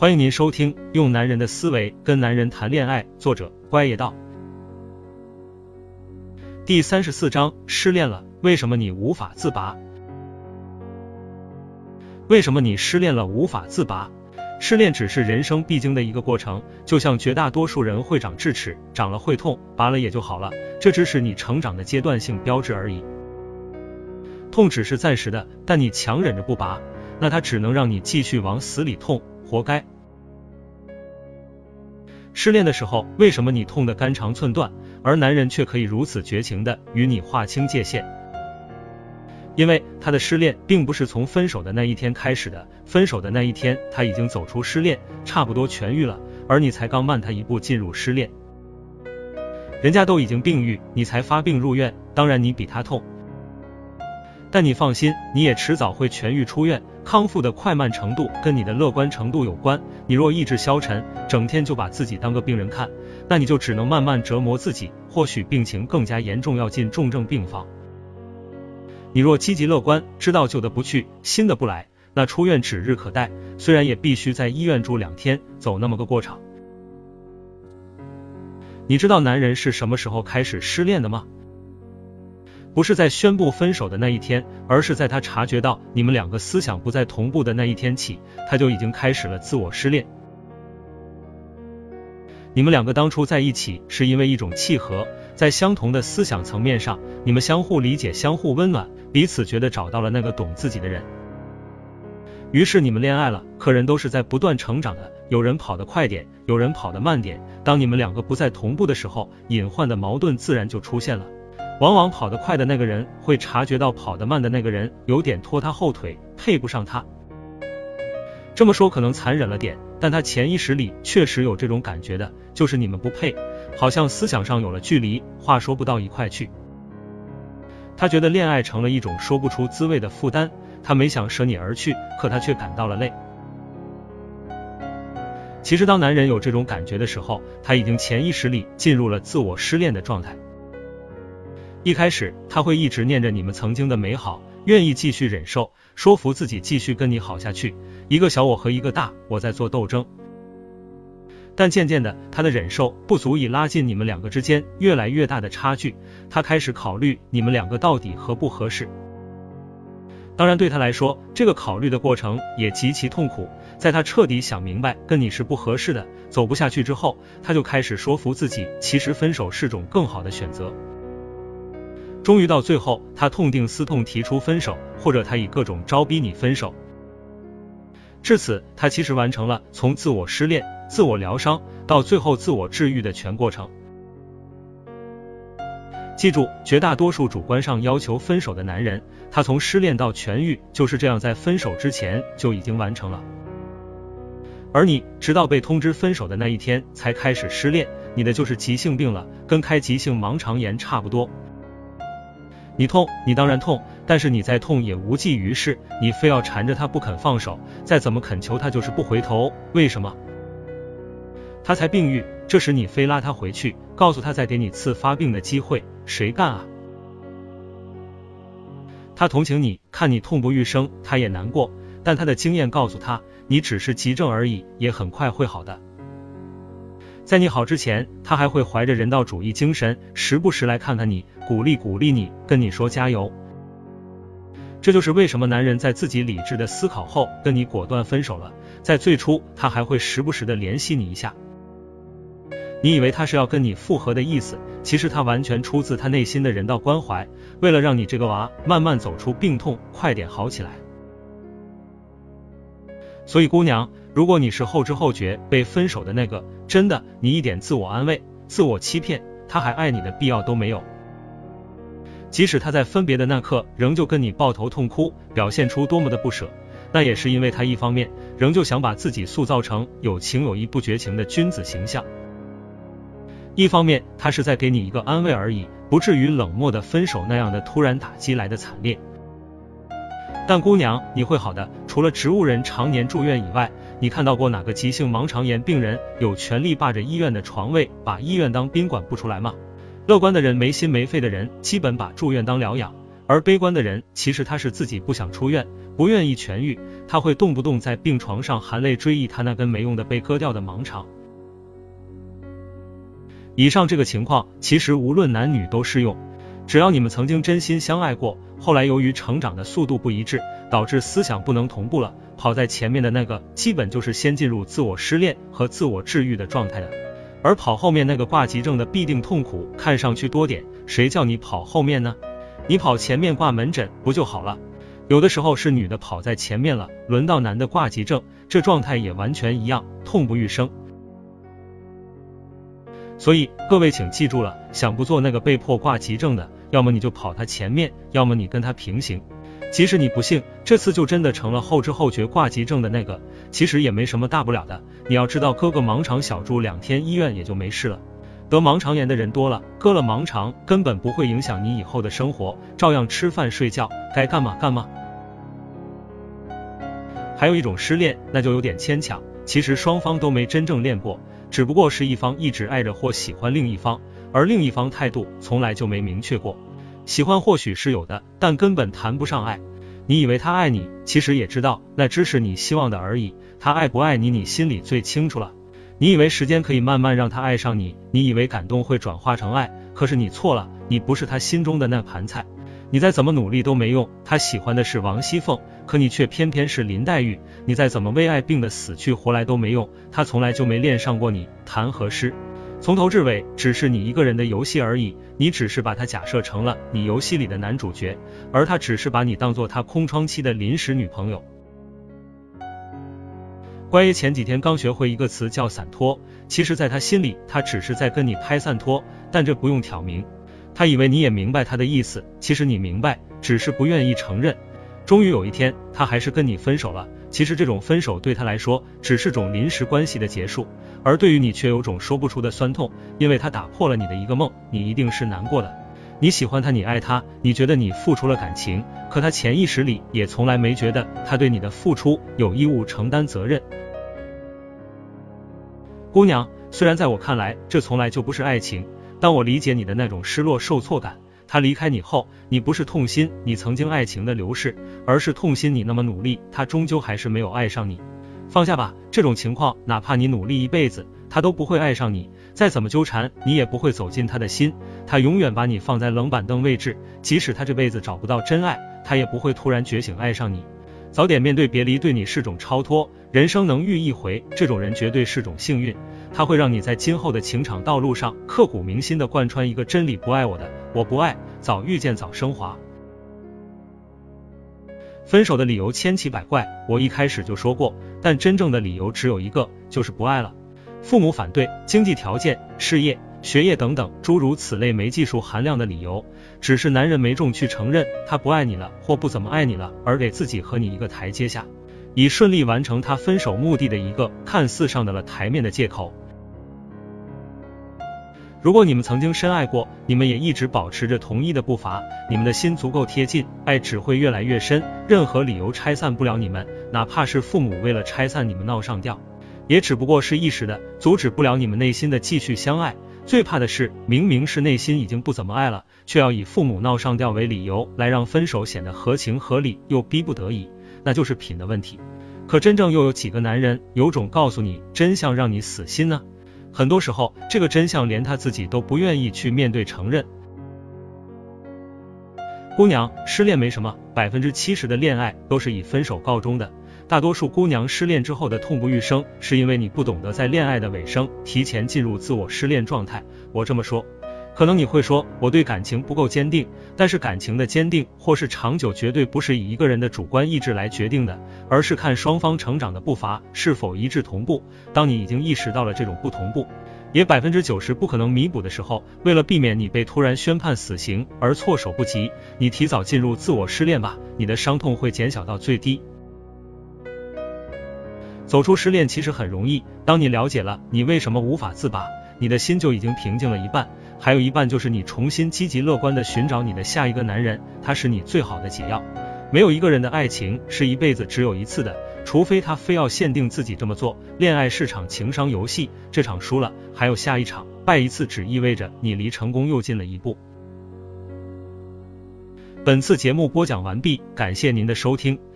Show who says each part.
Speaker 1: 欢迎您收听《用男人的思维跟男人谈恋爱》，作者乖叶道。第三十四章：失恋了，为什么你无法自拔？为什么你失恋了无法自拔？失恋只是人生必经的一个过程，就像绝大多数人会长智齿，长了会痛，拔了也就好了，这只是你成长的阶段性标志而已。痛只是暂时的，但你强忍着不拔，那它只能让你继续往死里痛。活该！失恋的时候，为什么你痛得肝肠寸断，而男人却可以如此绝情的与你划清界限？因为他的失恋并不是从分手的那一天开始的，分手的那一天他已经走出失恋，差不多痊愈了，而你才刚慢他一步进入失恋。人家都已经病愈，你才发病入院，当然你比他痛。但你放心，你也迟早会痊愈出院。康复的快慢程度跟你的乐观程度有关。你若意志消沉，整天就把自己当个病人看，那你就只能慢慢折磨自己，或许病情更加严重，要进重症病房。你若积极乐观，知道旧的不去，新的不来，那出院指日可待。虽然也必须在医院住两天，走那么个过场。你知道男人是什么时候开始失恋的吗？不是在宣布分手的那一天，而是在他察觉到你们两个思想不再同步的那一天起，他就已经开始了自我失恋。你们两个当初在一起是因为一种契合，在相同的思想层面上，你们相互理解、相互温暖，彼此觉得找到了那个懂自己的人。于是你们恋爱了。可人都是在不断成长的，有人跑得快点，有人跑得慢点。当你们两个不再同步的时候，隐患的矛盾自然就出现了。往往跑得快的那个人会察觉到跑得慢的那个人有点拖他后腿，配不上他。这么说可能残忍了点，但他潜意识里确实有这种感觉的，就是你们不配，好像思想上有了距离，话说不到一块去。他觉得恋爱成了一种说不出滋味的负担，他没想舍你而去，可他却感到了累。其实当男人有这种感觉的时候，他已经潜意识里进入了自我失恋的状态。一开始他会一直念着你们曾经的美好，愿意继续忍受，说服自己继续跟你好下去。一个小我和一个大我在做斗争，但渐渐的，他的忍受不足以拉近你们两个之间越来越大的差距。他开始考虑你们两个到底合不合适。当然，对他来说，这个考虑的过程也极其痛苦。在他彻底想明白跟你是不合适的，走不下去之后，他就开始说服自己，其实分手是种更好的选择。终于到最后，他痛定思痛提出分手，或者他以各种招逼你分手。至此，他其实完成了从自我失恋、自我疗伤到最后自我治愈的全过程。记住，绝大多数主观上要求分手的男人，他从失恋到痊愈就是这样，在分手之前就已经完成了。而你直到被通知分手的那一天才开始失恋，你的就是急性病了，跟开急性盲肠炎差不多。你痛，你当然痛，但是你再痛也无济于事，你非要缠着他不肯放手，再怎么恳求他就是不回头，为什么？他才病愈，这时你非拉他回去，告诉他再给你次发病的机会，谁干啊？他同情你，看你痛不欲生，他也难过，但他的经验告诉他，你只是急症而已，也很快会好的。在你好之前，他还会怀着人道主义精神，时不时来看看你，鼓励鼓励你，跟你说加油。这就是为什么男人在自己理智的思考后跟你果断分手了。在最初，他还会时不时的联系你一下，你以为他是要跟你复合的意思，其实他完全出自他内心的人道关怀，为了让你这个娃慢慢走出病痛，快点好起来。所以，姑娘。如果你是后知后觉被分手的那个，真的，你一点自我安慰、自我欺骗，他还爱你的必要都没有。即使他在分别的那刻仍旧跟你抱头痛哭，表现出多么的不舍，那也是因为他一方面仍旧想把自己塑造成有情有义不绝情的君子形象，一方面他是在给你一个安慰而已，不至于冷漠的分手那样的突然打击来的惨烈。但姑娘，你会好的，除了植物人常年住院以外。你看到过哪个急性盲肠炎病人有权利霸着医院的床位，把医院当宾馆不出来吗？乐观的人、没心没肺的人，基本把住院当疗养；而悲观的人，其实他是自己不想出院，不愿意痊愈，他会动不动在病床上含泪追忆他那根没用的被割掉的盲肠。以上这个情况，其实无论男女都适用。只要你们曾经真心相爱过，后来由于成长的速度不一致，导致思想不能同步了，跑在前面的那个，基本就是先进入自我失恋和自我治愈的状态的。而跑后面那个挂急症的必定痛苦，看上去多点，谁叫你跑后面呢？你跑前面挂门诊不就好了？有的时候是女的跑在前面了，轮到男的挂急症，这状态也完全一样，痛不欲生。所以各位请记住了，想不做那个被迫挂急症的，要么你就跑他前面，要么你跟他平行。即使你不幸这次就真的成了后知后觉挂急症的那个，其实也没什么大不了的。你要知道，割个盲肠小住两天医院也就没事了。得盲肠炎的人多了，割了盲肠根本不会影响你以后的生活，照样吃饭睡觉，该干嘛干嘛。还有一种失恋，那就有点牵强，其实双方都没真正恋过。只不过是一方一直爱着或喜欢另一方，而另一方态度从来就没明确过。喜欢或许是有的，但根本谈不上爱。你以为他爱你，其实也知道那只是你希望的而已。他爱不爱你，你心里最清楚了。你以为时间可以慢慢让他爱上你，你以为感动会转化成爱，可是你错了，你不是他心中的那盘菜。你再怎么努力都没用，他喜欢的是王熙凤，可你却偏偏是林黛玉。你再怎么为爱病得死去活来都没用，他从来就没恋上过你，谈何诗？从头至尾只是你一个人的游戏而已，你只是把他假设成了你游戏里的男主角，而他只是把你当做他空窗期的临时女朋友。关于前几天刚学会一个词叫散拖，其实在他心里，他只是在跟你拍散拖，但这不用挑明。他以为你也明白他的意思，其实你明白，只是不愿意承认。终于有一天，他还是跟你分手了。其实这种分手对他来说只是种临时关系的结束，而对于你却有种说不出的酸痛，因为他打破了你的一个梦，你一定是难过的。你喜欢他，你爱他，你觉得你付出了感情，可他潜意识里也从来没觉得他对你的付出有义务承担责任。姑娘，虽然在我看来，这从来就不是爱情。但我理解你的那种失落、受挫感，他离开你后，你不是痛心你曾经爱情的流逝，而是痛心你那么努力，他终究还是没有爱上你。放下吧，这种情况，哪怕你努力一辈子，他都不会爱上你。再怎么纠缠，你也不会走进他的心。他永远把你放在冷板凳位置，即使他这辈子找不到真爱，他也不会突然觉醒爱上你。早点面对别离，对你是种超脱。人生能遇一回，这种人绝对是种幸运。他会让你在今后的情场道路上刻骨铭心的贯穿一个真理：不爱我的，我不爱。早遇见早升华。分手的理由千奇百怪，我一开始就说过，但真正的理由只有一个，就是不爱了。父母反对，经济条件、事业。学业等等诸如此类没技术含量的理由，只是男人没重去承认他不爱你了或不怎么爱你了，而给自己和你一个台阶下，以顺利完成他分手目的的一个看似上得了台面的借口。如果你们曾经深爱过，你们也一直保持着同一的步伐，你们的心足够贴近，爱只会越来越深，任何理由拆散不了你们，哪怕是父母为了拆散你们闹上吊，也只不过是一时的，阻止不了你们内心的继续相爱。最怕的是，明明是内心已经不怎么爱了，却要以父母闹上吊为理由来让分手显得合情合理又逼不得已，那就是品的问题。可真正又有几个男人有种告诉你真相让你死心呢？很多时候，这个真相连他自己都不愿意去面对承认。姑娘，失恋没什么，百分之七十的恋爱都是以分手告终的。大多数姑娘失恋之后的痛不欲生，是因为你不懂得在恋爱的尾声提前进入自我失恋状态。我这么说，可能你会说我对感情不够坚定，但是感情的坚定或是长久，绝对不是以一个人的主观意志来决定的，而是看双方成长的步伐是否一致同步。当你已经意识到了这种不同步，也百分之九十不可能弥补的时候，为了避免你被突然宣判死刑而措手不及，你提早进入自我失恋吧，你的伤痛会减小到最低。走出失恋其实很容易，当你了解了你为什么无法自拔，你的心就已经平静了一半，还有一半就是你重新积极乐观的寻找你的下一个男人，他是你最好的解药。没有一个人的爱情是一辈子只有一次的，除非他非要限定自己这么做。恋爱是场情商游戏，这场输了还有下一场，败一次只意味着你离成功又近了一步。本次节目播讲完毕，感谢您的收听。